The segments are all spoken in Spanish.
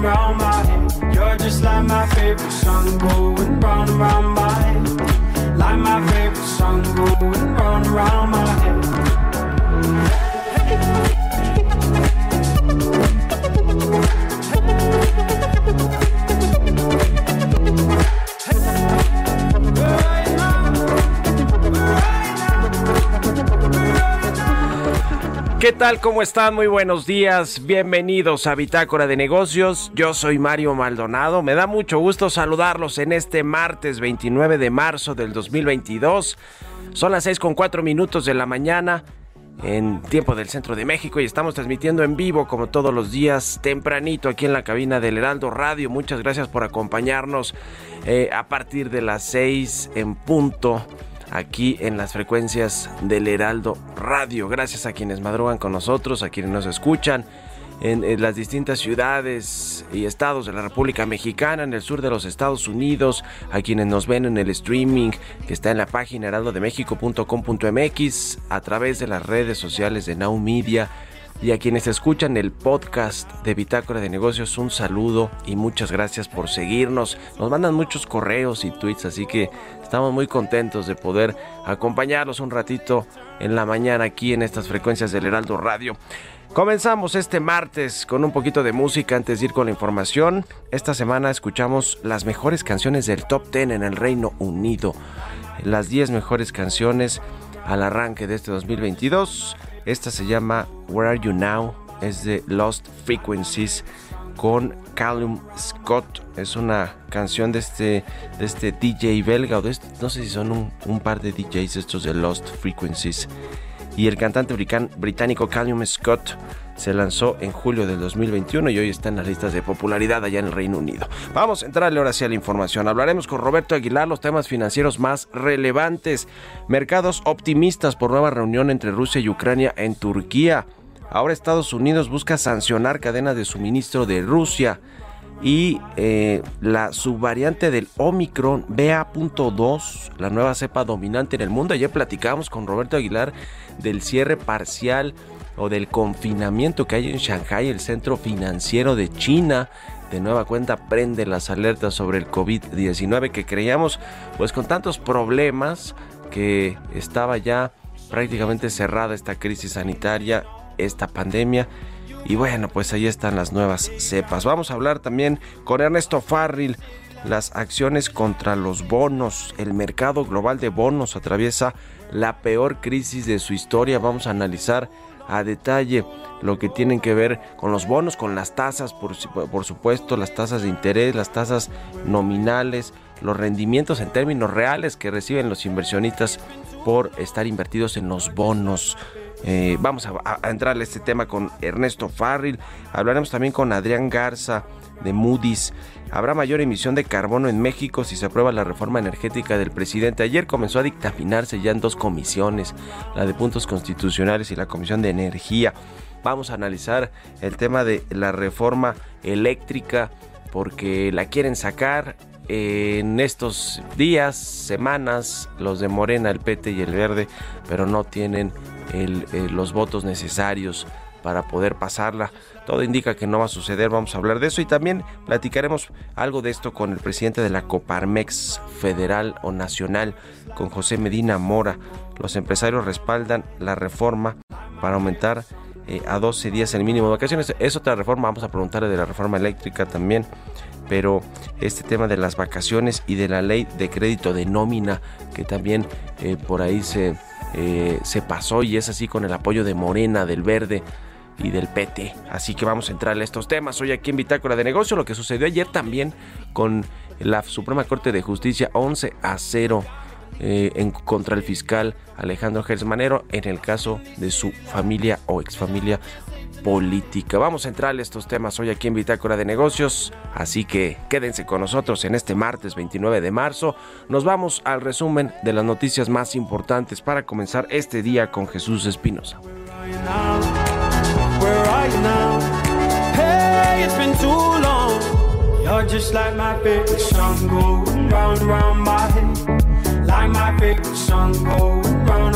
round and round my head. You're just like my favorite song going round and round my head. Like my favorite song going round and round my head. ¿Qué tal? ¿Cómo están? Muy buenos días. Bienvenidos a Bitácora de Negocios. Yo soy Mario Maldonado. Me da mucho gusto saludarlos en este martes 29 de marzo del 2022. Son las 6 con 4 minutos de la mañana en tiempo del centro de México y estamos transmitiendo en vivo como todos los días tempranito aquí en la cabina del Heraldo Radio. Muchas gracias por acompañarnos eh, a partir de las 6 en punto aquí en las frecuencias del Heraldo Radio. Gracias a quienes madrugan con nosotros, a quienes nos escuchan en, las distintas ciudades y estados de la República Mexicana, en el sur de los Estados Unidos, a quienes nos ven en el streaming que está en la página heraldodemexico.com.mx, a través de las redes sociales de Now Media y a quienes escuchan el podcast de Bitácora de Negocios, un saludo y muchas gracias por seguirnos. Nos mandan muchos correos y tweets, así que estamos muy contentos de poder acompañarlos un ratito en la mañana aquí en estas frecuencias del Heraldo Radio. Comenzamos este martes con un poquito de música antes de ir con la información. Esta semana escuchamos las mejores canciones del top 10 en el Reino Unido. Las 10 mejores canciones al arranque de este 2022. Esta se llama Where Are You Now? Es de Lost Frequencies con Callum Scott. Es una canción de este, de este DJ belga o de este, no sé si son un, un, par de DJs estos de Lost Frequencies. Y el cantante británico Callum Scott se lanzó en julio del 2021 y hoy está en las listas de popularidad allá en el Reino Unido. Vamos a entrarle ahora sí a la información. Hablaremos con Roberto Aguilar los temas financieros más relevantes. Mercados optimistas por nueva reunión entre Rusia y Ucrania en Turquía. Ahora Estados Unidos busca sancionar cadenas de suministro de Rusia. Y eh, la subvariante del Omicron BA.2, la nueva cepa dominante en el mundo. Ayer platicamos con Roberto Aguilar del cierre parcial o del confinamiento que hay en Shanghai, el centro financiero de China. De nueva cuenta prende las alertas sobre el COVID-19 que creíamos, pues con tantos problemas que estaba ya prácticamente cerrada esta crisis sanitaria, esta pandemia. Y bueno, pues ahí están las nuevas cepas. Vamos a hablar también con Ernesto Farril. Las acciones contra los bonos, el mercado global de bonos atraviesa la peor crisis de su historia. Vamos a analizar a detalle lo que tienen que ver con los bonos, con las tasas, por, por, supuesto, las tasas de interés, las tasas nominales, los rendimientos en términos reales que reciben los inversionistas por estar invertidos en los bonos. Eh, vamos a, a, entrarle a este tema con Ernesto Farril. Hablaremos también con Adrián Garza de Moody's. Habrá mayor emisión de carbono en México si se aprueba la reforma energética del presidente. Ayer comenzó a dictaminarse ya en dos comisiones, la de puntos constitucionales y la comisión de energía. vamos a analizar el tema de la reforma eléctrica porque la quieren sacar en estos días, semanas, los de Morena, el PT y el Verde, pero no tienen eh, los votos necesarios para poder pasarla. Todo indica que no va a suceder, vamos a hablar de eso y también platicaremos algo de esto con el presidente de la Coparmex federal o nacional, con José Medina Mora. Los empresarios respaldan la reforma para aumentar eh, a 12 días el mínimo de vacaciones. Es otra reforma, vamos a preguntarle de la reforma eléctrica también pero este tema de las vacaciones y de la ley de crédito de nómina que también eh, por ahí se, eh, se pasó y es así con el apoyo de Morena, del Verde y del PT. Así que vamos a entrar a estos temas hoy aquí en Bitácora de Negocio, lo que sucedió ayer también con la Suprema Corte de Justicia 11 a 0 eh, en contra el fiscal Alejandro Gersmanero en el caso de su familia o exfamilia política. Vamos a entrar a estos temas hoy aquí en Bitácora de Negocios, así que quédense con nosotros en este martes 29 de marzo. Nos vamos al resumen de las noticias más importantes para comenzar este día con Jesús Espinosa.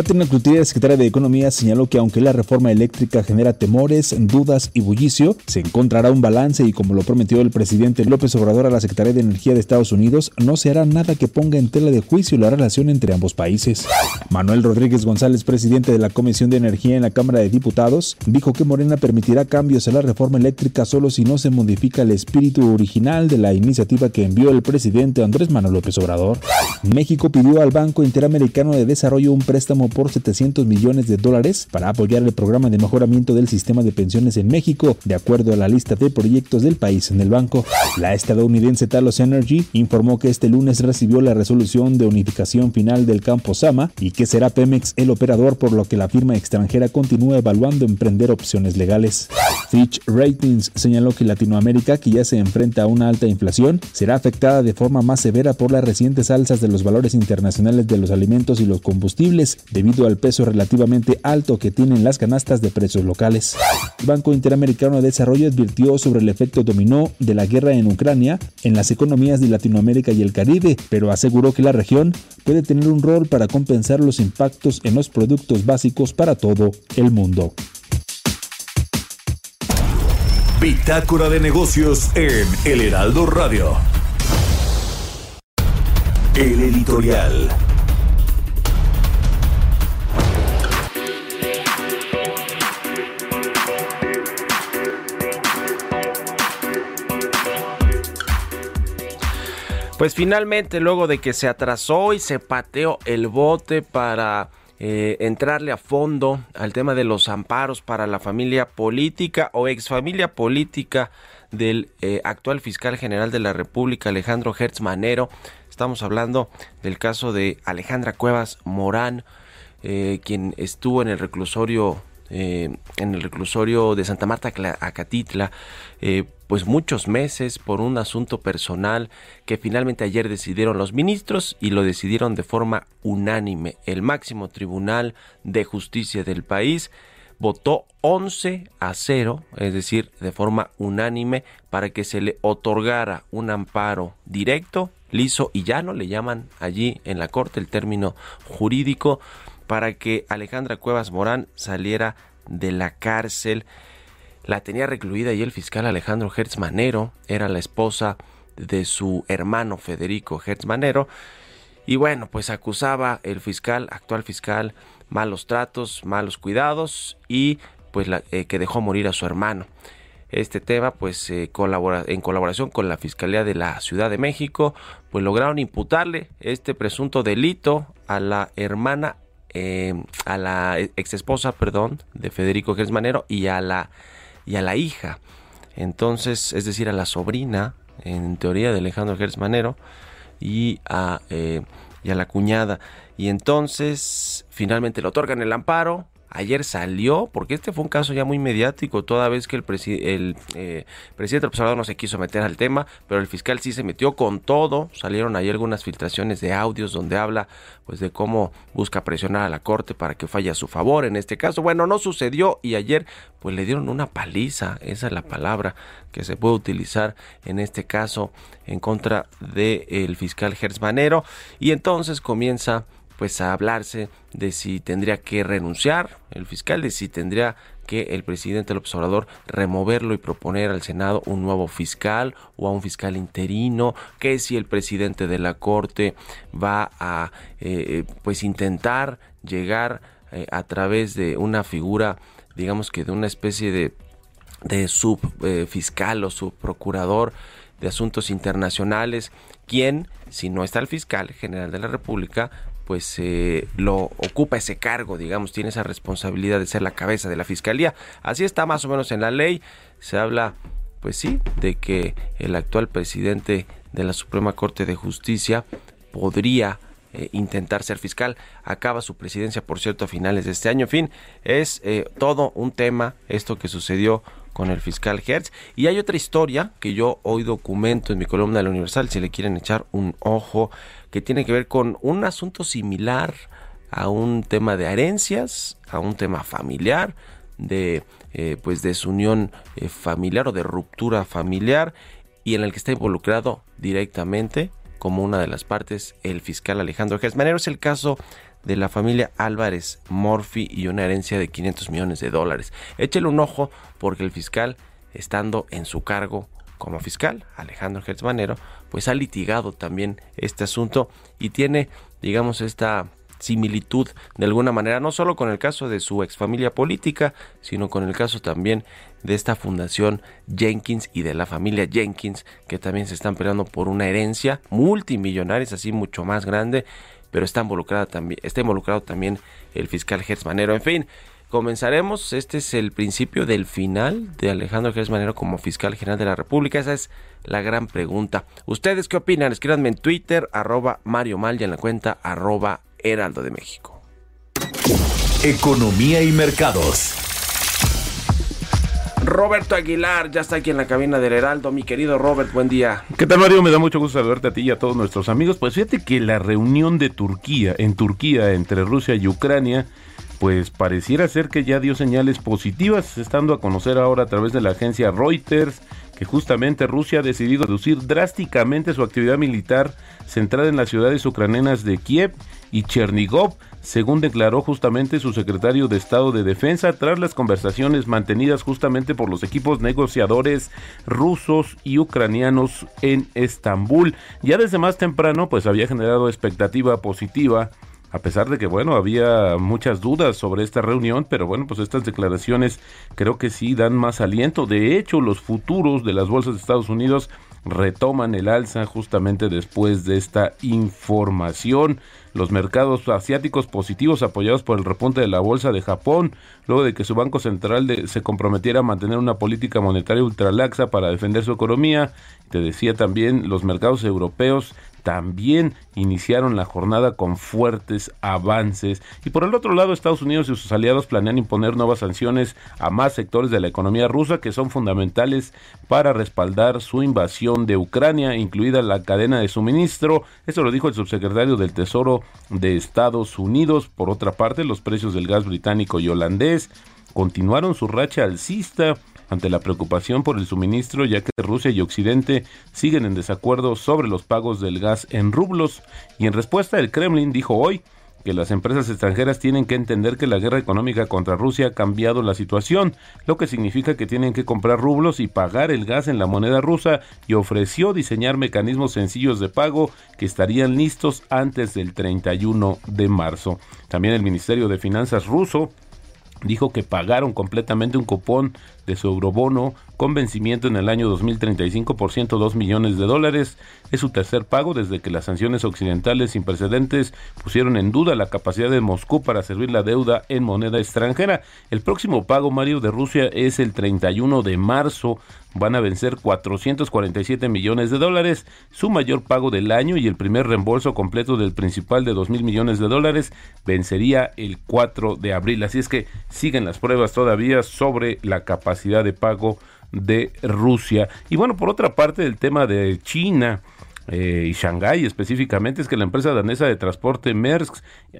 Tatiana Cloutier, secretaria de Economía, señaló que aunque la reforma eléctrica genera temores, dudas y bullicio, se encontrará un balance y como lo prometió el presidente López Obrador a la Secretaría de Energía de Estados Unidos, no se hará nada que ponga en tela de juicio la relación entre ambos países. Manuel Rodríguez González, presidente de la Comisión de Energía en la Cámara de Diputados, dijo que Morena permitirá cambios a la reforma eléctrica solo si no se modifica el espíritu original de la iniciativa que envió el presidente Andrés Manuel López Obrador. México pidió al Banco Interamericano de Desarrollo un préstamo por 700 millones de dólares para apoyar el programa de mejoramiento del sistema de pensiones en México, de acuerdo a la lista de proyectos del país en el banco. La estadounidense Talos Energy informó que este lunes recibió la resolución de unificación final del campo Sama y que será Pemex el operador, por lo que la firma extranjera continúa evaluando emprender opciones legales. Fitch Ratings señaló que Latinoamérica, que ya se enfrenta a una alta inflación, será afectada de forma más severa por las recientes alzas de los valores internacionales de los alimentos y los combustibles, debido al peso relativamente alto que tienen las canastas de precios locales. El Banco Interamericano de Desarrollo advirtió sobre el efecto dominó de la guerra en Ucrania en las economías de Latinoamérica y el Caribe, pero aseguró que la región puede tener un rol para compensar los impactos en los productos básicos para todo el mundo. Bitácora de negocios en El Heraldo Radio. El editorial. Pues finalmente, luego de que se atrasó y se pateó el bote para eh, entrarle a fondo al tema de los amparos para la familia política o exfamilia política del eh, actual fiscal general de la República, Alejandro Hertz Manero. Estamos hablando del caso de Alejandra Cuevas Morán, eh, quien estuvo en el reclusorio en el reclusorio de Santa Marta Acatitla pues muchos meses por un asunto personal que finalmente ayer decidieron los ministros y lo decidieron de forma unánime. El máximo tribunal de justicia del país votó 11 a 0, es decir, de forma unánime, para que se le otorgara un amparo directo, liso y llano, le llaman allí en la corte el término jurídico, para que Alejandra Cuevas Morán saliera de la cárcel la tenía recluida y el fiscal Alejandro Hertz Manero era la esposa de su hermano Federico Hertz Manero. Y bueno, pues acusaba el fiscal, actual fiscal, malos tratos, malos cuidados y pues eh, que dejó morir a su hermano. Este tema, pues colabora, en colaboración con la Fiscalía de la Ciudad de México, pues lograron imputarle este presunto delito a la hermana, eh, a la ex esposa, perdón, de Federico Hertz Manero y a la y a la hija. Entonces, es decir, a la sobrina, en teoría de Alejandro Gertz Manero, y a, eh, y a la cuñada. Y entonces finalmente le otorgan el amparo, ayer salió, porque este fue un caso ya muy mediático, toda vez que el, el eh, presidente observador no se quiso meter al tema, pero el fiscal sí se metió con todo. Salieron ahí algunas filtraciones de audios donde habla pues de cómo busca presionar a la corte para que falle a su favor en este caso. Bueno, no sucedió y ayer pues le dieron una paliza, esa es la palabra que se puede utilizar en este caso en contra del fiscal fiscal Manero y entonces comienza pues a hablarse de si tendría que renunciar el fiscal, de si tendría que el presidente del observador removerlo y proponer al Senado un nuevo fiscal o a un fiscal interino, que si el presidente de la Corte va a eh, pues intentar llegar eh, a través de una figura, digamos que de una especie de, de subfiscal eh, o subprocurador de asuntos internacionales, quien, si no está el fiscal general de la República, pues eh, lo ocupa ese cargo, digamos, tiene esa responsabilidad de ser la cabeza de la fiscalía. Así está más o menos en la ley. Se habla, pues sí, de que el actual presidente de la Suprema Corte de Justicia podría eh, intentar ser fiscal. Acaba su presidencia, por cierto, a finales de este año. En fin, es eh, todo un tema esto que sucedió con el fiscal Hertz. Y hay otra historia que yo hoy documento en mi columna de la Universal, si le quieren echar un ojo que tiene que ver con un asunto similar a un tema de herencias, a un tema familiar, de eh, pues desunión eh, familiar o de ruptura familiar y en el que está involucrado directamente como una de las partes el fiscal Alejandro Gersmanero. Es el caso de la familia Álvarez Morphy y una herencia de 500 millones de dólares. Échele un ojo porque el fiscal, estando en su cargo como fiscal, Alejandro Gersmanero, pues ha litigado también este asunto y tiene, digamos, esta similitud de alguna manera, no solo con el caso de su ex familia política, sino con el caso también de esta fundación Jenkins y de la familia Jenkins, que también se están peleando por una herencia multimillonaria, es así mucho más grande, pero está involucrada también, está involucrado también el fiscal Manero. En fin, comenzaremos. Este es el principio del final de Alejandro Gers Manero como fiscal general de la República. Esa es la gran pregunta. ¿Ustedes qué opinan? Escríbanme en Twitter, arroba Mario Mal y en la cuenta arroba Heraldo de México. Economía y mercados. Roberto Aguilar ya está aquí en la cabina del Heraldo. Mi querido Robert, buen día. ¿Qué tal, Mario? Me da mucho gusto saludarte a ti y a todos nuestros amigos. Pues fíjate que la reunión de Turquía, en Turquía, entre Rusia y Ucrania, pues pareciera ser que ya dio señales positivas, estando a conocer ahora a través de la agencia Reuters que justamente Rusia ha decidido reducir drásticamente su actividad militar centrada en las ciudades ucranianas de Kiev y Chernigov, según declaró justamente su secretario de Estado de Defensa tras las conversaciones mantenidas justamente por los equipos negociadores rusos y ucranianos en Estambul. Ya desde más temprano pues había generado expectativa positiva a pesar de que, bueno, había muchas dudas sobre esta reunión, pero bueno, pues estas declaraciones creo que sí dan más aliento. De hecho, los futuros de las bolsas de Estados Unidos retoman el alza justamente después de esta información. Los mercados asiáticos positivos apoyados por el repunte de la bolsa de Japón, luego de que su Banco Central se comprometiera a mantener una política monetaria ultralaxa para defender su economía. Te decía también los mercados europeos también iniciaron la jornada con fuertes avances. Y por el otro lado, Estados Unidos y sus aliados planean imponer nuevas sanciones a más sectores de la economía rusa que son fundamentales para respaldar su invasión de Ucrania, incluida la cadena de suministro. Eso lo dijo el subsecretario del Tesoro de Estados Unidos. Por otra parte, los precios del gas británico y holandés continuaron su racha alcista ante la preocupación por el suministro, ya que Rusia y Occidente siguen en desacuerdo sobre los pagos del gas en rublos. Y en respuesta, el Kremlin dijo hoy que las empresas extranjeras tienen que entender que la guerra económica contra Rusia ha cambiado la situación, lo que significa que tienen que comprar rublos y pagar el gas en la moneda rusa y ofreció diseñar mecanismos sencillos de pago que estarían listos antes del 31 de marzo. También el Ministerio de Finanzas ruso dijo que pagaron completamente un cupón de su eurobono con vencimiento en el año 2035 por 102 millones de dólares. Es su tercer pago desde que las sanciones occidentales sin precedentes pusieron en duda la capacidad de Moscú para servir la deuda en moneda extranjera. El próximo pago, Mario, de Rusia es el 31 de marzo van a vencer 447 millones de dólares, su mayor pago del año y el primer reembolso completo del principal de 2 mil millones de dólares vencería el 4 de abril. Así es que siguen las pruebas todavía sobre la capacidad de pago de Rusia. Y bueno, por otra parte, el tema de China eh, y Shanghái específicamente es que la empresa danesa de transporte Maersk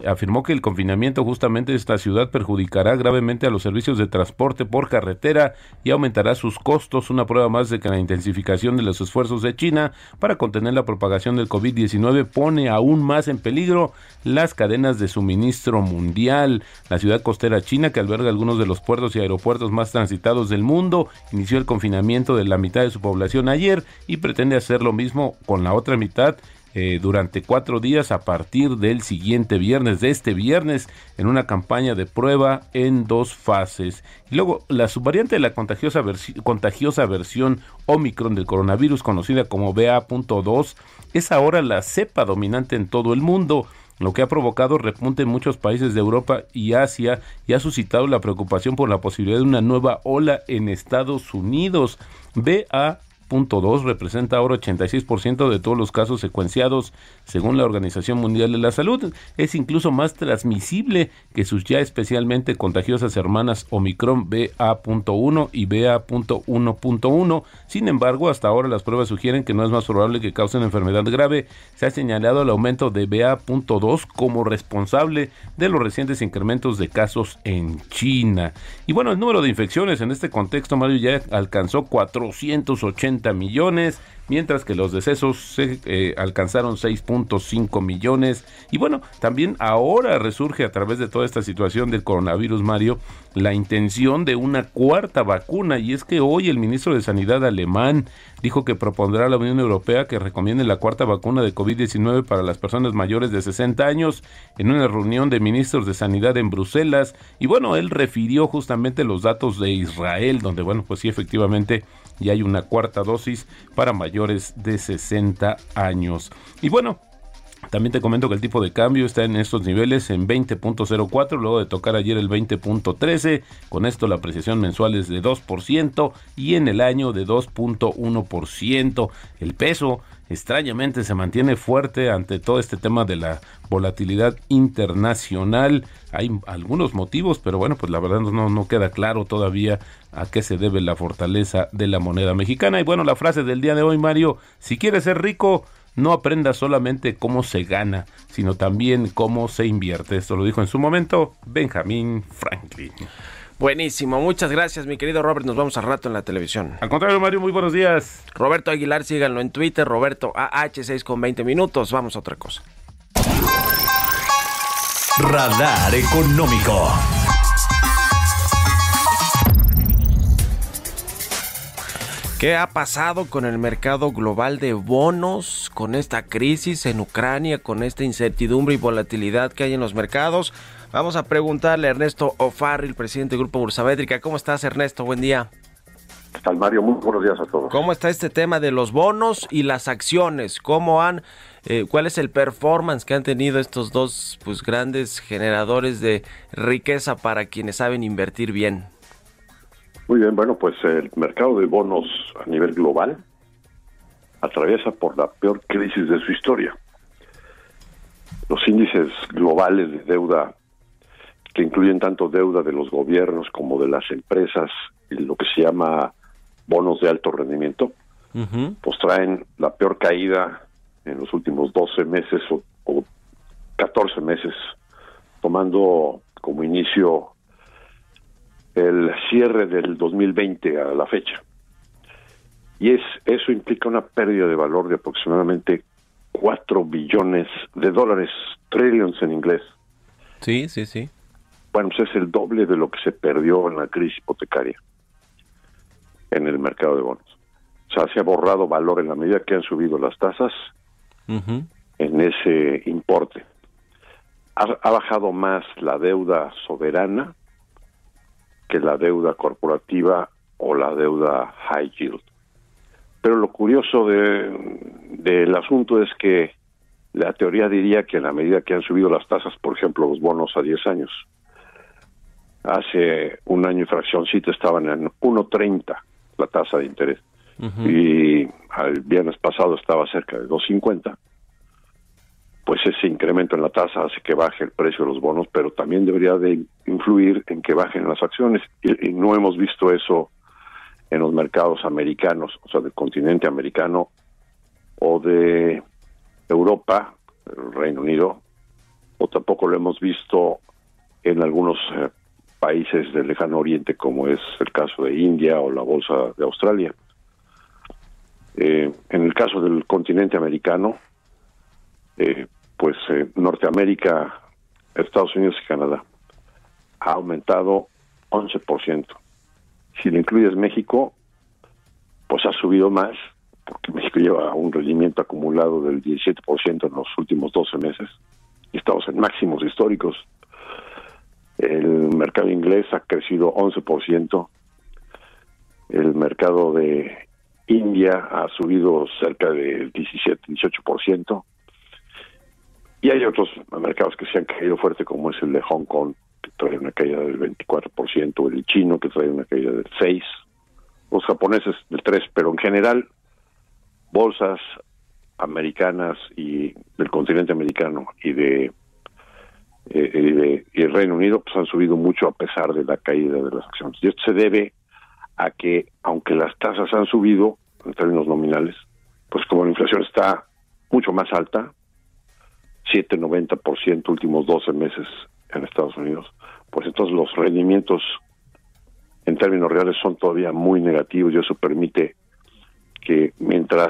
afirmó que el confinamiento justamente de esta ciudad perjudicará gravemente a los servicios de transporte por carretera y aumentará sus costos, una prueba más de que la intensificación de los esfuerzos de China para contener la propagación del COVID-19 pone aún más en peligro las cadenas de suministro mundial. La ciudad costera china, que alberga algunos de los puertos y aeropuertos más transitados del mundo, inició el confinamiento de la mitad de su población ayer y pretende hacer lo mismo con la otra mitad eh, durante cuatro días a partir del siguiente viernes, de este viernes, en una campaña de prueba en dos fases. Y luego, la subvariante de la contagiosa, contagiosa versión Omicron del coronavirus, conocida como BA.2, es ahora la cepa dominante en todo el mundo lo que ha provocado repunte en muchos países de Europa y Asia y ha suscitado la preocupación por la posibilidad de una nueva ola en Estados Unidos. BA 2 representa ahora 86% de todos los casos secuenciados según la Organización Mundial de la Salud. Es incluso más transmisible que sus ya especialmente contagiosas hermanas Omicron BA.1 y BA.1.1. Sin embargo, hasta ahora las pruebas sugieren que no es más probable que causen enfermedad grave. Se ha señalado el aumento de BA.2 como responsable de los recientes incrementos de casos en China. Y bueno, el número de infecciones en este contexto, Mario, ya alcanzó 480 millones, mientras que los decesos se eh, alcanzaron 6.5 millones. Y bueno, también ahora resurge a través de toda esta situación del coronavirus, Mario, la intención de una cuarta vacuna. Y es que hoy el ministro de Sanidad alemán dijo que propondrá a la Unión Europea que recomiende la cuarta vacuna de COVID-19 para las personas mayores de 60 años en una reunión de ministros de Sanidad en Bruselas. Y bueno, él refirió justamente los datos de Israel, donde bueno, pues sí, efectivamente y hay una cuarta dosis para mayores de 60 años. Y bueno, también te comento que el tipo de cambio está en estos niveles en 20.04, luego de tocar ayer el 20.13. Con esto la apreciación mensual es de 2% y en el año de 2.1%. El peso extrañamente se mantiene fuerte ante todo este tema de la volatilidad internacional. Hay algunos motivos, pero bueno, pues la verdad no, no queda claro todavía a qué se debe la fortaleza de la moneda mexicana. Y bueno, la frase del día de hoy, Mario, si quieres ser rico, no aprenda solamente cómo se gana, sino también cómo se invierte. Esto lo dijo en su momento Benjamin Franklin. Buenísimo, muchas gracias mi querido Robert, nos vamos a rato en la televisión. Al contrario Mario, muy buenos días. Roberto Aguilar, síganlo en Twitter, Roberto AH6 con 20 minutos, vamos a otra cosa. Radar económico. ¿Qué ha pasado con el mercado global de bonos, con esta crisis en Ucrania, con esta incertidumbre y volatilidad que hay en los mercados? Vamos a preguntarle a Ernesto el presidente del Grupo Bursamétrica. ¿Cómo estás, Ernesto? Buen día. ¿Qué tal, Mario? Muy buenos días a todos. ¿Cómo está este tema de los bonos y las acciones? ¿Cómo han, eh, cuál es el performance que han tenido estos dos pues, grandes generadores de riqueza para quienes saben invertir bien? Muy bien, bueno, pues el mercado de bonos a nivel global atraviesa por la peor crisis de su historia. Los índices globales de deuda, que incluyen tanto deuda de los gobiernos como de las empresas y lo que se llama bonos de alto rendimiento, pues traen la peor caída en los últimos 12 meses o, o 14 meses, tomando como inicio el cierre del 2020 a la fecha. Y es eso implica una pérdida de valor de aproximadamente 4 billones de dólares, trillions en inglés. Sí, sí, sí. Bueno, pues es el doble de lo que se perdió en la crisis hipotecaria en el mercado de bonos. O sea, se ha borrado valor en la medida que han subido las tasas en ese importe. ha, bajado más la deuda soberana que la deuda corporativa o la deuda high yield. Pero lo curioso de, del asunto es que la teoría diría que en la medida que han subido las tasas, por ejemplo, los bonos a 10 años, hace un año y fraccióncito estaban en 1.30 la tasa de interés. Y al viernes pasado estaba cerca de 2.50 pues ese incremento en la tasa hace que baje el precio de los bonos, pero también debería de influir en que bajen las acciones y, no hemos visto eso en los mercados americanos, o sea, del continente americano o de Europa, el Reino Unido, o tampoco lo hemos visto en algunos eh, países del lejano oriente, como es el caso de India o la bolsa de Australia. Eh, en el caso del continente americano, eh, pues eh, Norteamérica, Estados Unidos y Canadá ha aumentado 11%. Si le incluyes México, pues ha subido más, porque México lleva un rendimiento acumulado del 17% en los últimos 12 meses, y estamos en máximos históricos. El mercado inglés ha crecido 11%, el mercado de India ha subido cerca del 17-18%, y hay otros mercados que se han caído fuerte, como es el de Hong Kong, que trae una caída del 24%, el chino, que trae una caída del 6%, los japoneses del 3%, pero en general, bolsas americanas y del continente americano y de, eh, y de y el Reino Unido pues han subido mucho a pesar de la caída de las acciones. Y esto se debe a que, aunque las tasas han subido en términos nominales, pues como la inflación está mucho más alta, 7-90% últimos 12 meses en Estados Unidos, pues entonces los rendimientos en términos reales son todavía muy negativos y eso permite que mientras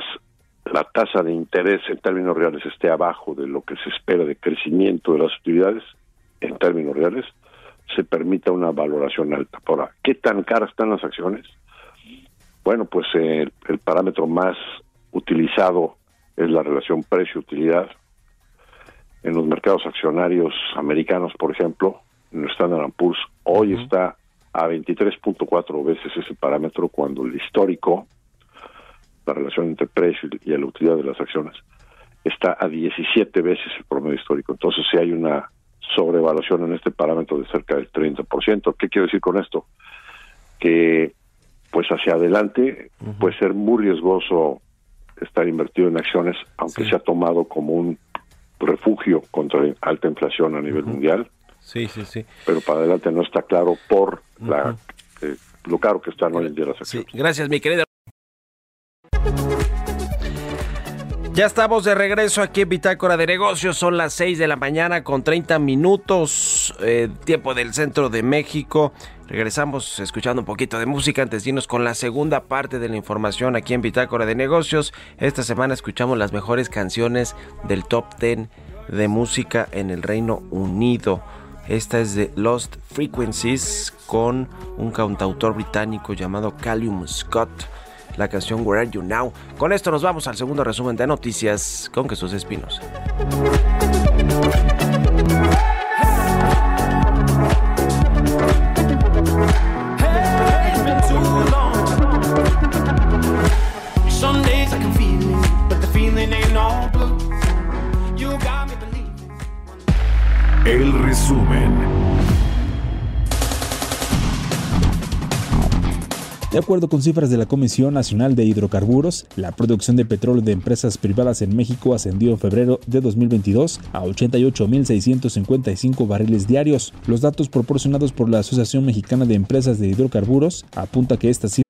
la tasa de interés en términos reales esté abajo de lo que se espera de crecimiento de las utilidades, en términos reales, se permita una valoración alta. Ahora, ¿qué tan caras están las acciones? Bueno, pues eh, el parámetro más utilizado es la relación precio-utilidad, en los mercados accionarios americanos, por ejemplo, en el Standard Poor's, hoy está a 23.4 veces ese parámetro cuando el histórico, la relación entre precio y la utilidad de las acciones, está a 17 veces el promedio histórico. Entonces, si hay una sobrevaluación en este parámetro de cerca del 30%. ¿Qué quiero decir con esto? Que, pues hacia adelante, puede ser muy riesgoso estar invertido en acciones, aunque se ha tomado como un refugio contra alta inflación a nivel mundial. Sí, sí, sí. Pero para adelante no está claro por la eh, lo caro que están hoy en día las acciones. Sí, gracias, mi querida. Ya estamos de regreso aquí en Bitácora de Negocios. Son las 6 de la mañana con 30 minutos, eh, tiempo del centro de México. Regresamos escuchando un poquito de música antes de irnos con la segunda parte de la información aquí en Bitácora de Negocios. Esta semana escuchamos las mejores canciones del top 10 de música en el Reino Unido. Esta es de Lost Frequencies con un cantautor británico llamado Callum Scott. La canción Where Are You Now. Con esto nos vamos al segundo resumen de noticias con Jesús Espinos. El resumen. De acuerdo con cifras de la Comisión Nacional de Hidrocarburos, la producción de petróleo de empresas privadas en México ascendió en febrero de 2022 a 88.655 barriles diarios. Los datos proporcionados por la Asociación Mexicana de Empresas de Hidrocarburos apunta que esta cifra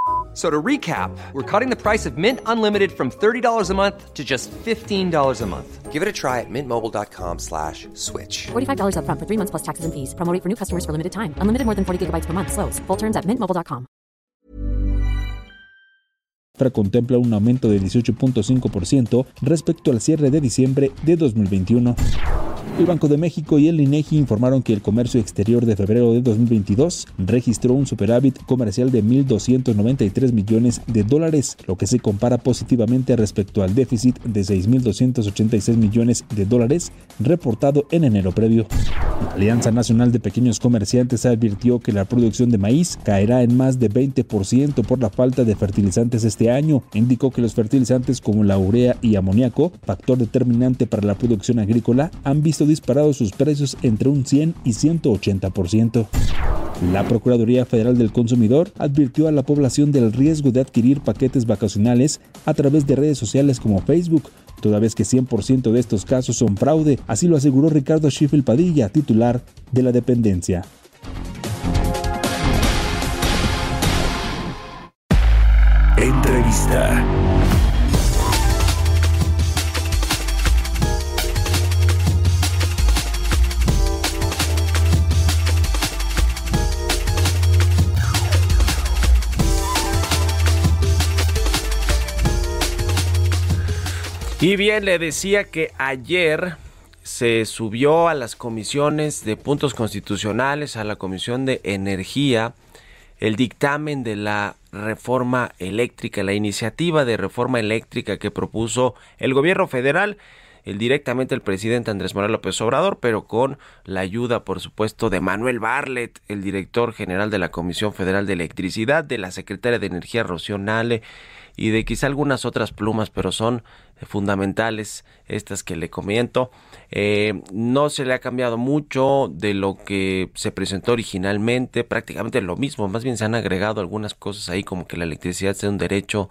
So to recap, we're cutting the price of Mint Unlimited from $30 a month to just $15 a month. Give it a try at mintmobile.com slash switch. $45 upfront for three months plus taxes and fees. Promo rate for new customers for limited time. Unlimited more than 40 gigabytes per month. Slows. Full terms at mintmobile.com. contempla un aumento de 18.5% respecto al cierre de diciembre de 2021. El Banco de México y el INEGI informaron que el comercio exterior de febrero de 2022 registró un superávit comercial de 1.293 millones de dólares, lo que se compara positivamente respecto al déficit de 6.286 millones de dólares reportado en enero previo. La Alianza Nacional de Pequeños Comerciantes advirtió que la producción de maíz caerá en más de 20% por la falta de fertilizantes este año. Indicó que los fertilizantes como la urea y amoníaco, factor determinante para la producción agrícola, han visto disparados sus precios entre un 100 y 180%. La Procuraduría Federal del Consumidor advirtió a la población del riesgo de adquirir paquetes vacacionales a través de redes sociales como Facebook, toda vez que 100% de estos casos son fraude, así lo aseguró Ricardo Schiffel Padilla, titular de la dependencia. Entrevista. Y bien, le decía que ayer se subió a las comisiones de puntos constitucionales, a la Comisión de Energía, el dictamen de la reforma eléctrica, la iniciativa de reforma eléctrica que propuso el gobierno federal, el directamente el presidente Andrés Manuel López Obrador, pero con la ayuda, por supuesto, de Manuel Barlet, el director general de la Comisión Federal de Electricidad, de la secretaria de Energía Rocío Nale y de quizá algunas otras plumas, pero son fundamentales estas que le comento. Eh, no se le ha cambiado mucho de lo que se presentó originalmente, prácticamente lo mismo, más bien se han agregado algunas cosas ahí como que la electricidad sea un derecho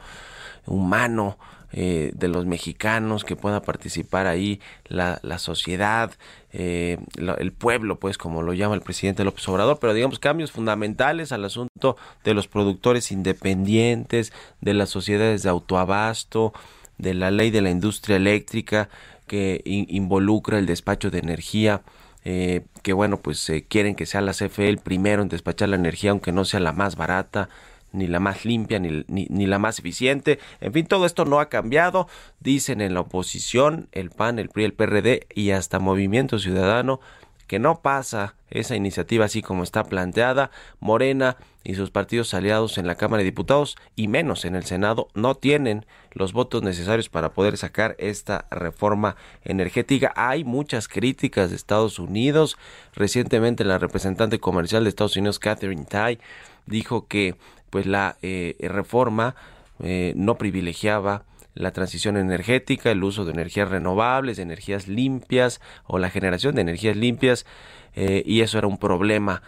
humano eh, de los mexicanos, que pueda participar ahí la, la sociedad, eh, el pueblo, pues como lo llama el presidente López Obrador, pero digamos cambios fundamentales al asunto de los productores independientes, de las sociedades de autoabasto, de la ley de la industria eléctrica que involucra el despacho de energía. Eh, que bueno, pues eh, quieren que sea la CFE el primero en despachar la energía, aunque no sea la más barata, ni la más limpia, ni, ni, la más eficiente. En fin, todo esto no ha cambiado. Dicen en la oposición, el PAN, el PRI, el PRD y hasta Movimiento Ciudadano que no pasa esa iniciativa así como está planteada. Morena y sus partidos aliados en la Cámara de Diputados y menos en el Senado no tienen los votos necesarios para poder sacar esta reforma energética. Hay muchas críticas de Estados Unidos. Recientemente la representante comercial de Estados Unidos, Catherine Tai, dijo que pues la eh, reforma eh, no privilegiaba la transición energética, el uso de energías renovables, de energías limpias o la generación de energías limpias eh, y eso era un problema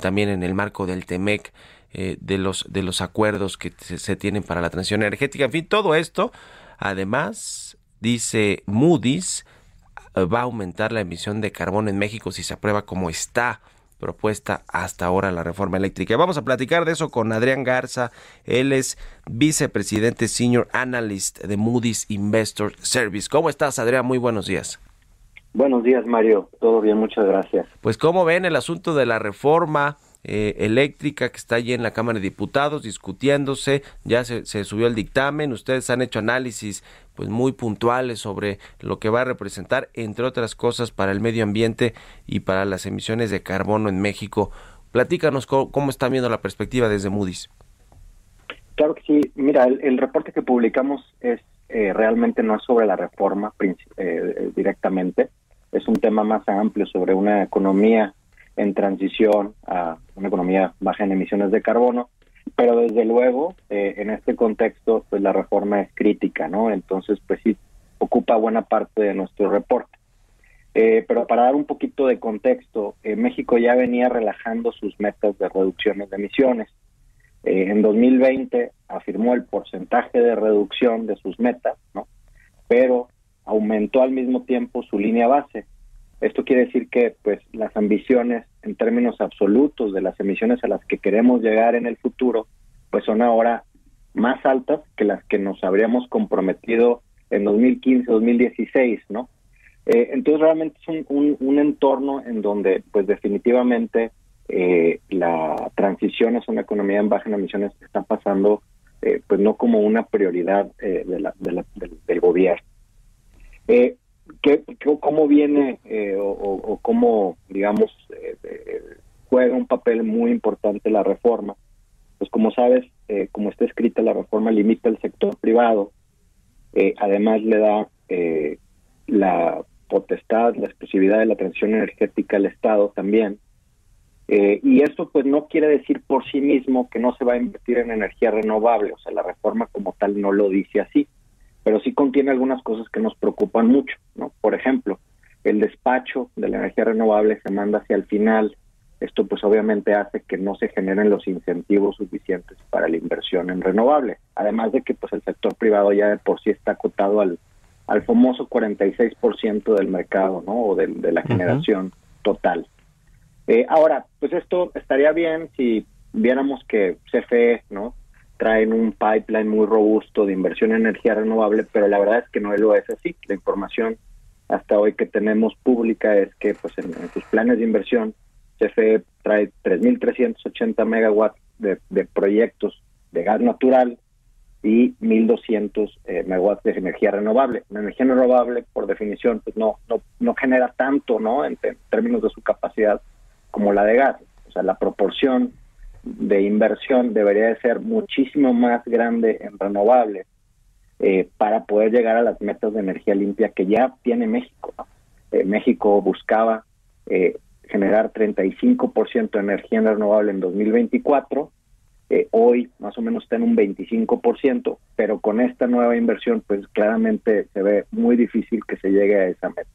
también en el marco del TEMEC de los de los acuerdos que se, tienen para la transición energética. En fin, todo esto, además, dice Moody's, va a aumentar la emisión de carbono en México si se aprueba como está propuesta hasta ahora la reforma eléctrica. Vamos a platicar de eso con Adrián Garza. Él es vicepresidente Senior Analyst de Moody's Investor Service. ¿Cómo estás, Adrián? Muy buenos días. Buenos días, Mario. Todo bien, muchas gracias. Pues, ¿cómo ven el asunto de la reforma? Eh, eléctrica que está allí en la Cámara de Diputados discutiéndose, ya se, se, subió el dictamen, ustedes han hecho análisis pues muy puntuales sobre lo que va a representar, entre otras cosas, para el medio ambiente y para las emisiones de carbono en México. Platícanos cómo, está viendo la perspectiva desde Moody's. Claro que sí. Mira, el, reporte que publicamos es eh, realmente no es sobre la reforma eh, directamente, es un tema más amplio sobre una economía en transición a una economía baja en emisiones de carbono pero desde luego eh, en este contexto pues la reforma es crítica no entonces pues sí ocupa buena parte de nuestro reporte. Eh, pero para dar un poquito de contexto eh, México ya venía relajando sus metas de reducciones de emisiones. En 2020 afirmó el porcentaje de reducción de sus metas no pero aumentó al mismo tiempo su línea base esto quiere decir que pues las ambiciones en términos absolutos de las emisiones a las que queremos llegar en el futuro, pues son ahora más altas que las que nos habríamos comprometido en 2015, 2016, ¿no? Eh, entonces realmente es un, un, entorno en donde pues definitivamente eh, la transición hacia una economía en baja en emisiones está pasando eh, pues no como una prioridad de la, del, del, gobierno. ¿Qué, cómo viene o, cómo, digamos, juega un papel muy importante la reforma? Pues como sabes, como está escrita la reforma limita el sector privado, además le da la potestad, la exclusividad de la transición energética al Estado también. Eh, y esto pues no quiere decir por sí mismo que no se va a invertir en energía renovable, o sea, la reforma como tal no lo dice así, pero sí contiene algunas cosas que nos preocupan mucho, ¿no? Por ejemplo, el despacho de la energía renovable se manda hacia el final, esto pues obviamente hace que no se generen los incentivos suficientes para la inversión en renovable, además de que pues el sector privado ya de por sí está acotado al al famoso 46% del mercado, ¿no? O de, la generación total. Eh, ahora, pues esto estaría bien si viéramos que CFE, ¿no? Traen un pipeline muy robusto de inversión en energía renovable, pero la verdad es que no lo es así. La información hasta hoy que tenemos pública es que, pues, en, sus planes de inversión, CFE trae 3.380 megawatts de, de proyectos de gas natural, y 1.200 eh, megawatts de energía renovable. La energía renovable, por definición, pues no, no, no genera tanto, ¿no? En, términos de su capacidad como la de gas. O sea, la proporción de inversión debería de ser muchísimo más grande en renovable eh, para poder llegar a las metas de energía limpia que ya tiene México. Eh, México buscaba eh, generar 35% de energía renovable en 2024 eh, hoy más o menos está en un 25%, pero con esta nueva inversión pues claramente se ve muy difícil que se llegue a esa meta.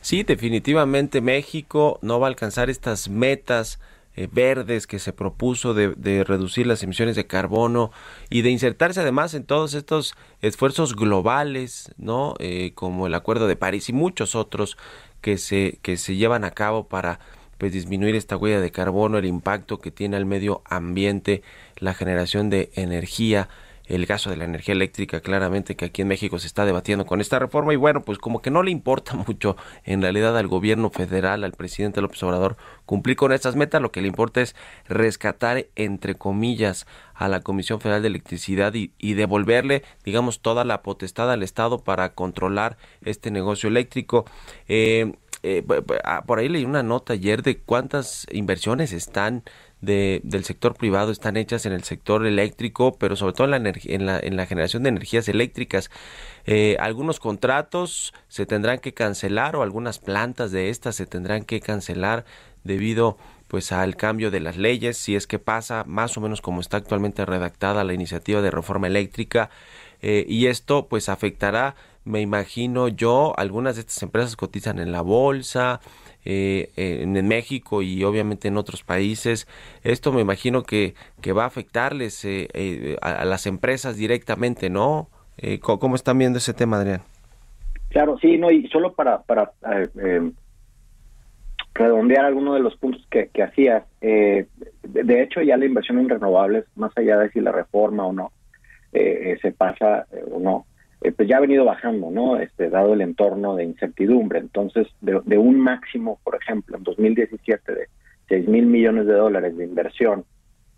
Sí, definitivamente México no va a alcanzar estas metas eh, verdes que se propuso de, reducir las emisiones de carbono y de insertarse además en todos estos esfuerzos globales, ¿no? Eh, como el Acuerdo de París y muchos otros que se, que se llevan a cabo para pues disminuir esta huella de carbono, el impacto que tiene al medio ambiente, la generación de energía, el gasto de la energía eléctrica, claramente que aquí en México se está debatiendo con esta reforma y bueno, pues como que no le importa mucho en realidad al gobierno federal, al presidente López Obrador cumplir con estas metas, lo que le importa es rescatar entre comillas a la Comisión Federal de Electricidad y, y devolverle, digamos, toda la potestad al Estado para controlar este negocio eléctrico. Eh, eh, ah, por ahí leí una nota ayer de cuántas inversiones están de, del sector privado están hechas en el sector eléctrico, pero sobre todo en la, en la, en la generación de energías eléctricas. Eh, algunos contratos se tendrán que cancelar o algunas plantas de estas se tendrán que cancelar debido pues al cambio de las leyes, si es que pasa más o menos como está actualmente redactada la iniciativa de reforma eléctrica eh, y esto pues afectará me imagino yo, algunas de estas empresas cotizan en la bolsa, eh, en, México y obviamente en otros países. Esto me imagino que, que va a afectarles eh, eh, a, las empresas directamente, ¿no? ¿cómo, están viendo ese tema, Adrián? Claro, sí, no, y solo para, para redondear algunos de los puntos que, hacías, de, de, hecho ya la inversión en renovables, más allá de si la reforma o no, se pasa o no, eh, pues ya ha venido bajando, ¿no? Este, dado el entorno de incertidumbre. Entonces, de, un máximo, por ejemplo, en 2017 de 6 mil millones de dólares de inversión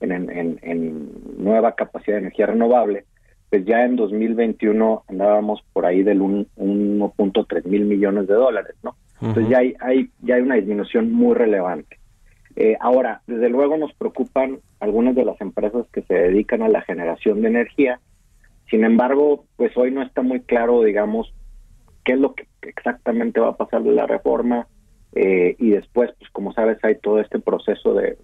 en, en, en, nueva capacidad de energía renovable, pues ya en 2021 andábamos por ahí del 1.3 mil millones de dólares, ¿no? Entonces ya hay, hay, ya hay una disminución muy relevante. Eh, ahora, desde luego nos preocupan algunas de las empresas que se dedican a la generación de energía, sin embargo, pues hoy no está muy claro, digamos, qué es lo que exactamente va a pasar de la reforma eh, y después, pues como sabes, hay todo este proceso de,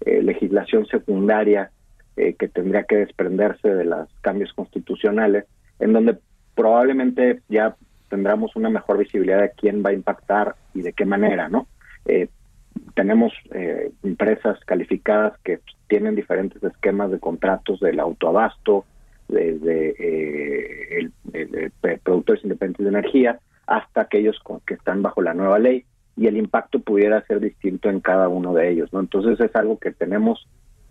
eh, legislación secundaria eh, que tendría que desprenderse de los cambios constitucionales, en donde probablemente ya tendremos una mejor visibilidad de quién va a impactar y de qué manera, ¿no? tenemos empresas calificadas que tienen diferentes esquemas de contratos del autoabasto, desde eh, el, productores independientes de energía hasta aquellos que están bajo la nueva ley y el impacto pudiera ser distinto en cada uno de ellos, ¿no? Entonces es algo que tenemos,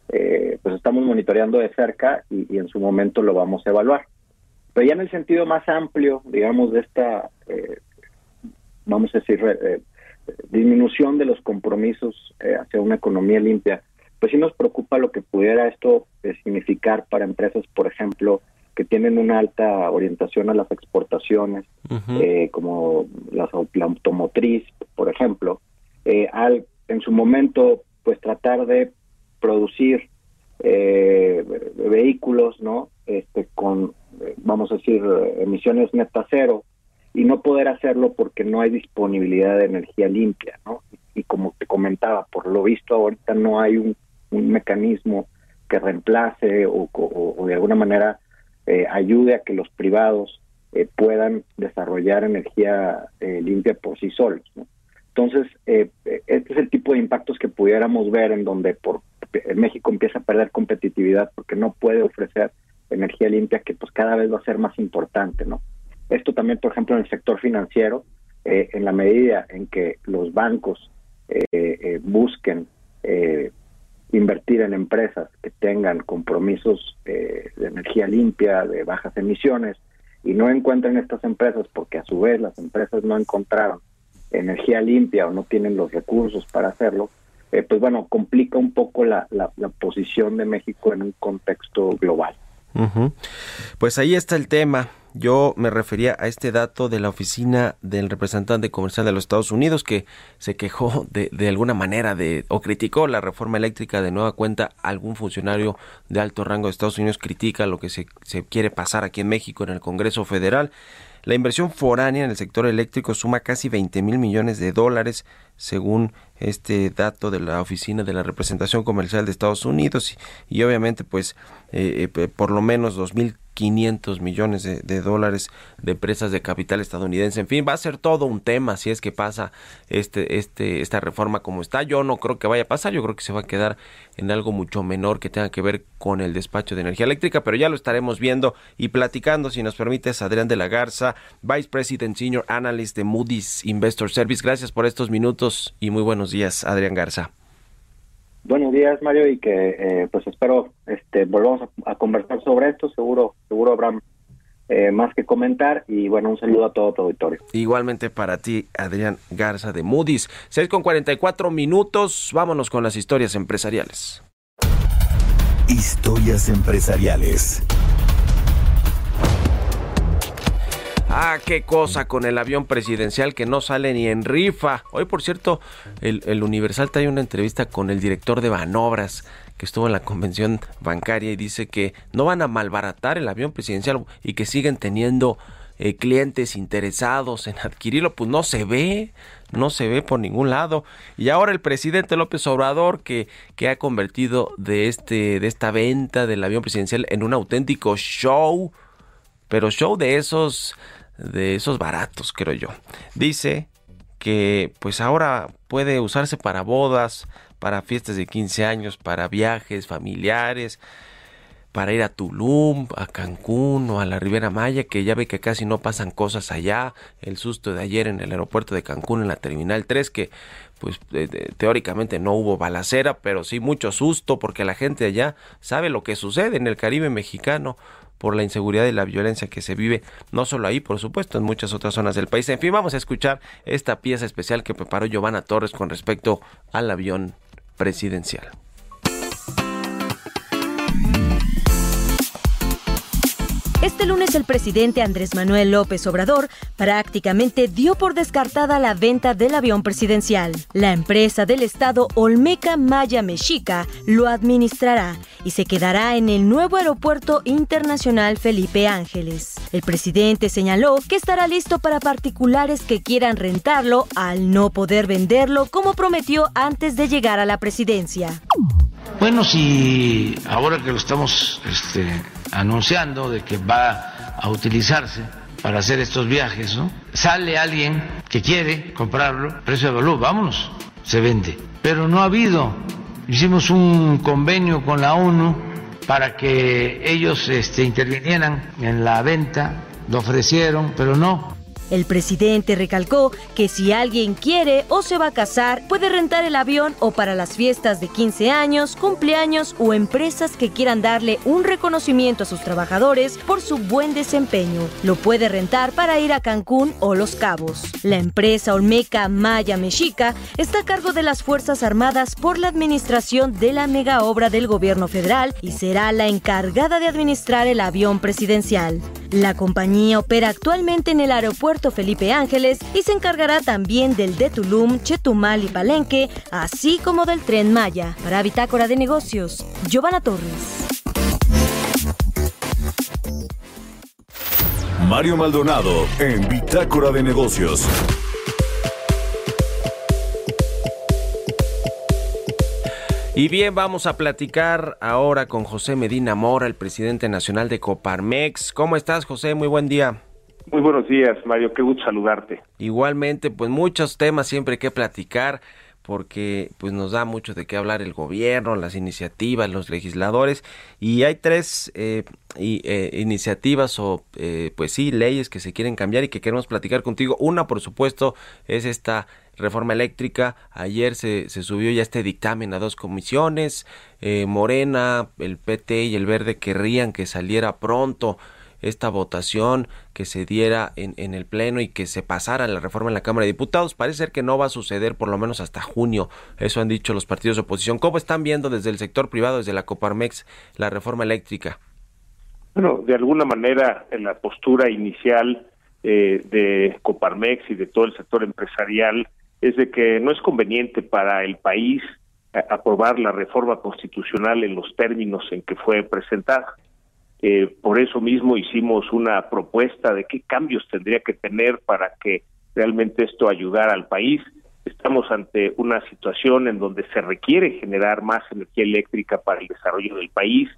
eh, pues estamos monitoreando de cerca y, en su momento lo vamos a evaluar. Pero ya en el sentido más amplio, digamos, de esta, eh, vamos a decir, disminución de los compromisos hacia una economía limpia, pues sí nos preocupa lo que pudiera esto eh, significar para empresas, por ejemplo, que tienen una alta orientación a las exportaciones, eh, como la, la, automotriz, por ejemplo, eh, al en su momento pues tratar de producir eh, vehículos, ¿no? Este con vamos a decir emisiones neta cero y no poder hacerlo porque no hay disponibilidad de energía limpia, ¿no? Y como te comentaba, por lo visto ahorita no hay un, mecanismo que reemplace o, de alguna manera eh, ayude a que los privados eh, puedan desarrollar energía eh, limpia por sí solos. Entonces, este es el tipo de impactos que pudiéramos ver en donde por México empieza a perder competitividad porque no puede ofrecer energía limpia que pues cada vez va a ser más importante, ¿no? Esto también, por ejemplo, en el sector financiero, eh, en la medida en que los bancos eh, eh, busquen invertir en empresas que tengan compromisos de energía limpia, de bajas emisiones, y no encuentren estas empresas porque a su vez las empresas no encontraron energía limpia o no tienen los recursos para hacerlo, pues bueno, complica un poco la, posición de México en un contexto global. Pues ahí está el tema. Yo me refería a este dato de la oficina del representante comercial de los Estados Unidos que se quejó de, de alguna manera de o criticó la reforma eléctrica de nueva cuenta. Algún funcionario de alto rango de Estados Unidos critica lo que se, se quiere pasar aquí en México en el Congreso Federal. La inversión foránea en el sector eléctrico suma casi 20 mil millones de dólares, según este dato de la Oficina de la Representación Comercial de Estados Unidos, y, obviamente, pues, eh, eh, por lo menos 2.000 500 millones de, dólares de empresas de capital estadounidense. En fin, va a ser todo un tema si es que pasa este, este, esta reforma como está. Yo no creo que vaya a pasar, yo creo que se va a quedar en algo mucho menor que tenga que ver con el despacho de energía eléctrica, pero ya lo estaremos viendo y platicando, si nos permites, Adrián de la Garza, Vice President Senior Analyst de Moody's Investor Service. Gracias por estos minutos y muy buenos días, Adrián Garza. Buenos días, Mario, y que eh, pues espero este volvamos a, conversar sobre esto. Seguro, seguro habrá eh, más que comentar y bueno, un saludo a todo tu auditorio. Igualmente para ti, Adrián Garza de Moody's. 6 con 44 minutos, vámonos con las historias empresariales. Historias empresariales. Ah, qué cosa con el avión presidencial que no sale ni en rifa. Hoy, por cierto, el, Universal trae una entrevista con el director de Banobras que estuvo en la convención bancaria y dice que no van a malbaratar el avión presidencial y que siguen teniendo eh, clientes interesados en adquirirlo. Pues no se ve, no se ve por ningún lado. Y ahora el presidente López Obrador que, que ha convertido de, este, de esta venta del avión presidencial en un auténtico show. Pero show de esos de esos baratos, creo yo. Dice que pues ahora puede usarse para bodas, para fiestas de 15 años, para viajes familiares, para ir a Tulum, a Cancún o a la Ribera Maya, que ya ve que casi no pasan cosas allá. El susto de ayer en el aeropuerto de Cancún, en la Terminal 3, que pues teóricamente no hubo balacera, pero sí mucho susto porque la gente allá sabe lo que sucede en el Caribe mexicano por la inseguridad y la violencia que se vive, no solo ahí, por supuesto, en muchas otras zonas del país. En fin, vamos a escuchar esta pieza especial que preparó Giovanna Torres con respecto al avión presidencial. Lunes el presidente Andrés Manuel López Obrador prácticamente dio por descartada la venta del avión presidencial. La empresa del estado Olmeca Maya Mexica lo administrará y se quedará en el nuevo aeropuerto internacional Felipe Ángeles. El presidente señaló que estará listo para particulares que quieran rentarlo al no poder venderlo como prometió antes de llegar a la presidencia. Bueno, si ahora que lo estamos este, anunciando de que va a utilizarse para hacer estos viajes, ¿no? Sale alguien que quiere comprarlo, precio de valor, vámonos, se vende. Pero no ha habido. Hicimos un convenio con la ONU para que ellos este, intervinieran en la venta, lo ofrecieron, pero no. El presidente recalcó que si alguien quiere o se va a casar, puede rentar el avión o para las fiestas de 15 años, cumpleaños o empresas que quieran darle un reconocimiento a sus trabajadores por su buen desempeño. Lo puede rentar para ir a Cancún o Los Cabos. La empresa Olmeca Maya Mexica está a cargo de las Fuerzas Armadas por la administración de la mega obra del gobierno federal y será la encargada de administrar el avión presidencial. La compañía opera actualmente en el aeropuerto Felipe Ángeles y se encargará también del de Tulum, Chetumal y Palenque, así como del tren Maya. Para Bitácora de Negocios, Giovanna Torres. Mario Maldonado en Bitácora de Negocios. Y bien, vamos a platicar ahora con José Medina Mora, el presidente nacional de Coparmex. ¿Cómo estás, José? Muy buen día. Muy buenos días, Mario. Qué gusto saludarte. Igualmente, pues muchos temas siempre que platicar porque pues nos da mucho de qué hablar el gobierno, las iniciativas, los legisladores y hay tres eh, eh, iniciativas o eh, pues sí leyes que se quieren cambiar y que queremos platicar contigo. Una por supuesto es esta reforma eléctrica. Ayer se, se subió ya este dictamen a dos comisiones. Morena, el PT y el Verde querrían que saliera pronto esta votación, que se diera en, en, el Pleno y que se pasara la reforma en la Cámara de Diputados. Parece ser que no va a suceder por lo menos hasta junio. Eso han dicho los partidos de oposición. ¿Cómo están viendo desde el sector privado, desde la Coparmex, la reforma eléctrica? Bueno, de alguna manera en la postura inicial eh, de Coparmex y de todo el sector empresarial es de que no es conveniente para el país eh, aprobar la reforma constitucional en los términos en que fue presentada. Eh, por eso mismo hicimos una propuesta de qué cambios tendría que tener para que realmente esto ayudara al país. Estamos ante una situación en donde se requiere generar más energía eléctrica para el desarrollo del país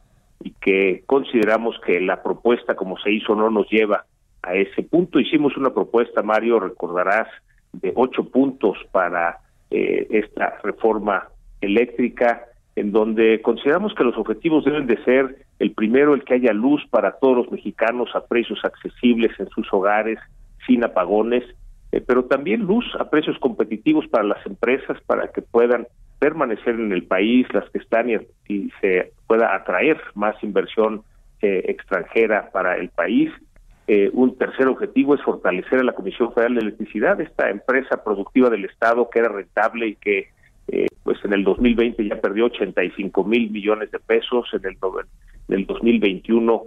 y que consideramos que la propuesta como se hizo no nos lleva a ese punto. Hicimos una propuesta, Mario, recordarás, de ocho puntos para eh, esta reforma eléctrica en donde consideramos que los objetivos deben de ser el primero, el que haya luz para todos los mexicanos a precios accesibles en sus hogares, sin apagones, eh, pero también luz a precios competitivos para las empresas, para que puedan permanecer en el país, las que están y, se pueda atraer más inversión eh, extranjera para el país. Eh, un tercer objetivo es fortalecer a la Comisión Federal de Electricidad, esta empresa productiva del Estado que era rentable y que eh, pues en el 2020 ya perdió 85 mil millones de pesos, en el, en el 2021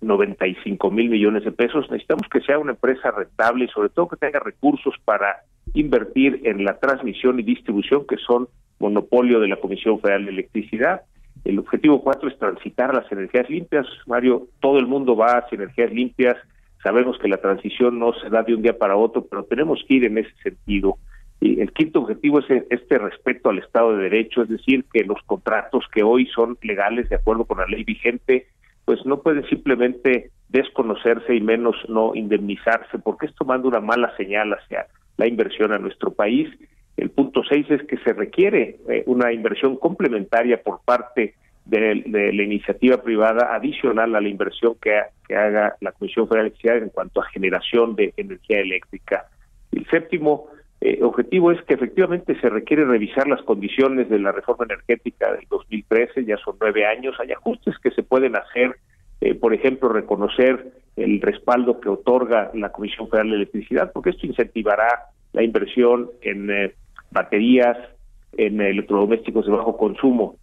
95 mil millones de pesos. Necesitamos que sea una empresa rentable y sobre todo que tenga recursos para invertir en la transmisión y distribución que son monopolio de la Comisión Federal de Electricidad. El objetivo cuatro es transitar las energías limpias. Mario, todo el mundo va hacia energías limpias. Sabemos que la transición no se da de un día para otro, pero tenemos que ir en ese sentido. Y el quinto objetivo es este respeto al Estado de Derecho, es decir, que los contratos que hoy son legales de acuerdo con la ley vigente, pues no pueden simplemente desconocerse y menos no indemnizarse, porque esto manda una mala señal hacia la inversión a nuestro país. El punto seis es que se requiere eh, una inversión complementaria por parte de, la iniciativa privada adicional a la inversión que, que haga la Comisión Federal de Electricidad en cuanto a generación de energía eléctrica. El séptimo eh, objetivo es que efectivamente se requiere revisar las condiciones de la reforma energética del 2013, ya son nueve años, hay ajustes que se pueden hacer, eh, por ejemplo, reconocer el respaldo que otorga la Comisión Federal de Electricidad, porque esto incentivará la inversión en eh, baterías, en electrodomésticos de bajo consumo.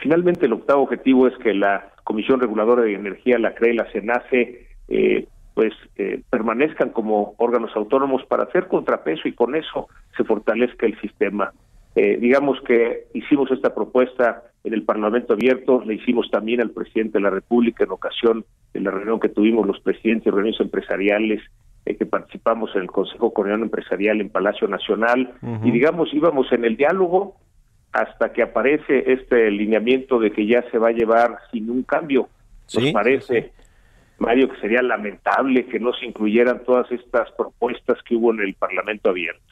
Finalmente, el octavo objetivo es que la Comisión Reguladora de Energía, la CRE, la CENACE, eh, pues eh, permanezcan como órganos autónomos para hacer contrapeso y con eso se fortalezca el sistema. Eh, digamos que hicimos esta propuesta en el Parlamento abierto, le hicimos también al presidente de la República en ocasión de la reunión que tuvimos los presidentes de reuniones empresariales eh, que participamos en el Consejo Coreano Empresarial en Palacio Nacional y digamos íbamos en el diálogo hasta que aparece este lineamiento de que ya se va a llevar sin un cambio. Nos parece Mario, que sería lamentable que no se incluyeran todas estas propuestas que hubo en el Parlamento abierto.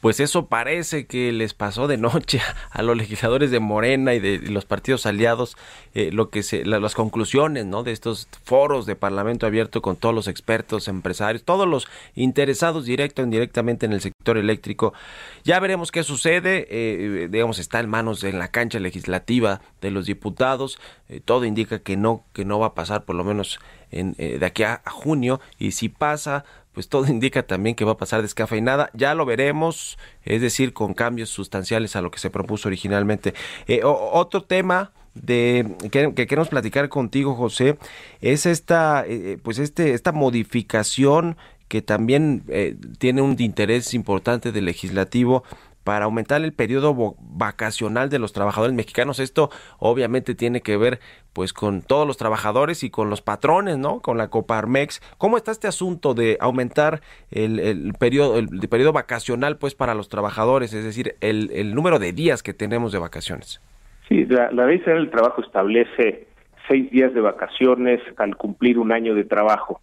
Pues eso parece que les pasó de noche a los legisladores de Morena y de los partidos aliados, eh, lo que se, las conclusiones, ¿no? De estos foros de Parlamento abierto con todos los expertos, empresarios, todos los interesados directo o indirectamente en el sector eléctrico. Ya veremos qué sucede. Eh, digamos está en manos en la cancha legislativa de los diputados. Eh, todo indica que no que no va a pasar por lo menos en, eh, de aquí a, junio y si pasa pues todo indica también que va a pasar descafeinada. Ya lo veremos, es decir, con cambios sustanciales a lo que se propuso originalmente. Eh, otro tema de que, queremos platicar contigo, José, es esta, eh, pues este, esta modificación que también tiene un interés importante del legislativo para aumentar el periodo vacacional de los trabajadores mexicanos. Esto obviamente tiene que ver pues con todos los trabajadores y con los patrones, ¿no? Con la Coparmex. ¿Cómo está este asunto de aumentar el, periodo el, periodo vacacional pues para los trabajadores, es decir, el, número de días que tenemos de vacaciones? Sí, la, la Ley del Trabajo establece seis días de vacaciones al cumplir un año de trabajo.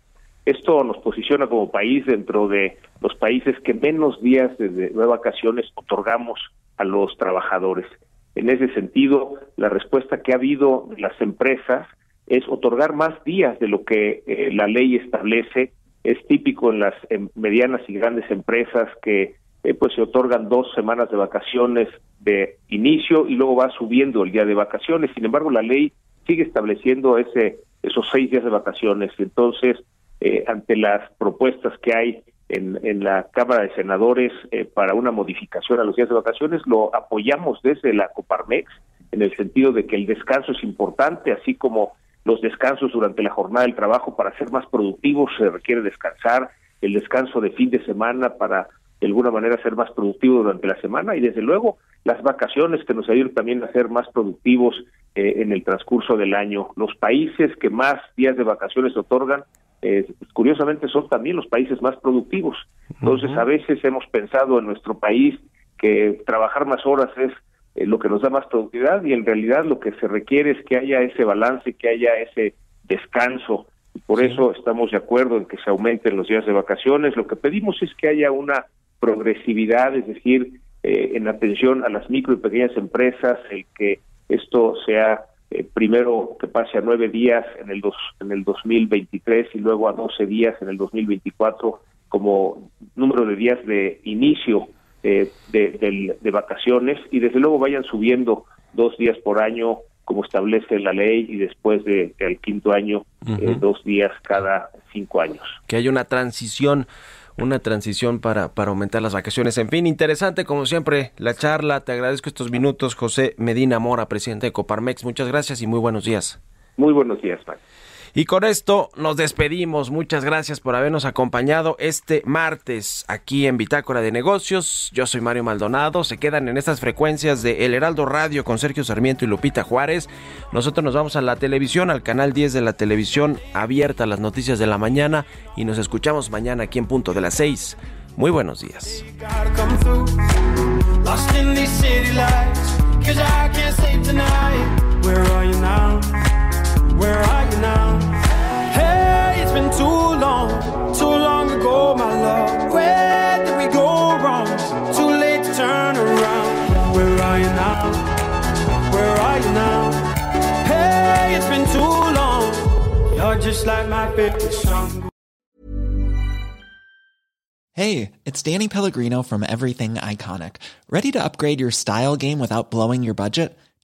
Esto nos posiciona como país dentro de los países que menos días de, vacaciones otorgamos a los trabajadores. En ese sentido, la respuesta que ha habido de las empresas es otorgar más días de lo que eh, la ley establece. Es típico en las medianas y grandes empresas que eh, pues se otorgan dos semanas de vacaciones de inicio y luego va subiendo el día de vacaciones. Sin embargo, la ley sigue estableciendo ese esos seis días de vacaciones. Entonces, eh, ante las propuestas que hay en, la Cámara de Senadores eh, para una modificación a los días de vacaciones, lo apoyamos desde la Coparmex en el sentido de que el descanso es importante, así como los descansos durante la jornada del trabajo para ser más productivos se requiere descansar, el descanso de fin de semana para de alguna manera ser más productivo durante la semana y desde luego las vacaciones que nos ayudan también a ser más productivos eh, en el transcurso del año. Los países que más días de vacaciones otorgan eh, curiosamente son también los países más productivos. Entonces, a veces hemos pensado en nuestro país que trabajar más horas es eh, lo que nos da más productividad y en realidad lo que se requiere es que haya ese balance, que haya ese descanso. Y por eso estamos de acuerdo en que se aumenten los días de vacaciones. Lo que pedimos es que haya una progresividad, es decir, eh, en atención a las micro y pequeñas empresas, el que esto sea eh, primero que pase a nueve días en el, dos, en el 2023 y luego a doce días en el 2024 como número de días de inicio eh, de, de, vacaciones y desde luego vayan subiendo dos días por año como establece la ley y después de, del quinto año eh, dos días cada cinco años. Que haya una transición una transición para, para aumentar las vacaciones. En fin, interesante como siempre la charla. Te agradezco estos minutos, José Medina Mora, presidente de Coparmex. Muchas gracias y muy buenos días. Muy buenos días, Max. Y con esto nos despedimos. Muchas gracias por habernos acompañado este martes aquí en Bitácora de Negocios. Yo soy Mario Maldonado. Se quedan en estas frecuencias de El Heraldo Radio con Sergio Sarmiento y Lupita Juárez. Nosotros nos vamos a la televisión, al canal 10 de la televisión abierta, las noticias de la mañana. Y nos escuchamos mañana aquí en punto de las 6. Muy buenos días. Where are you now? Hey, it's been too long, too long ago, my love. Where did we go wrong? Too late to turn around. Where are you now? Where are you now? Hey, it's been too long. You're just like my favorite song. Hey, it's Danny Pellegrino from Everything Iconic. Ready to upgrade your style game without blowing your budget?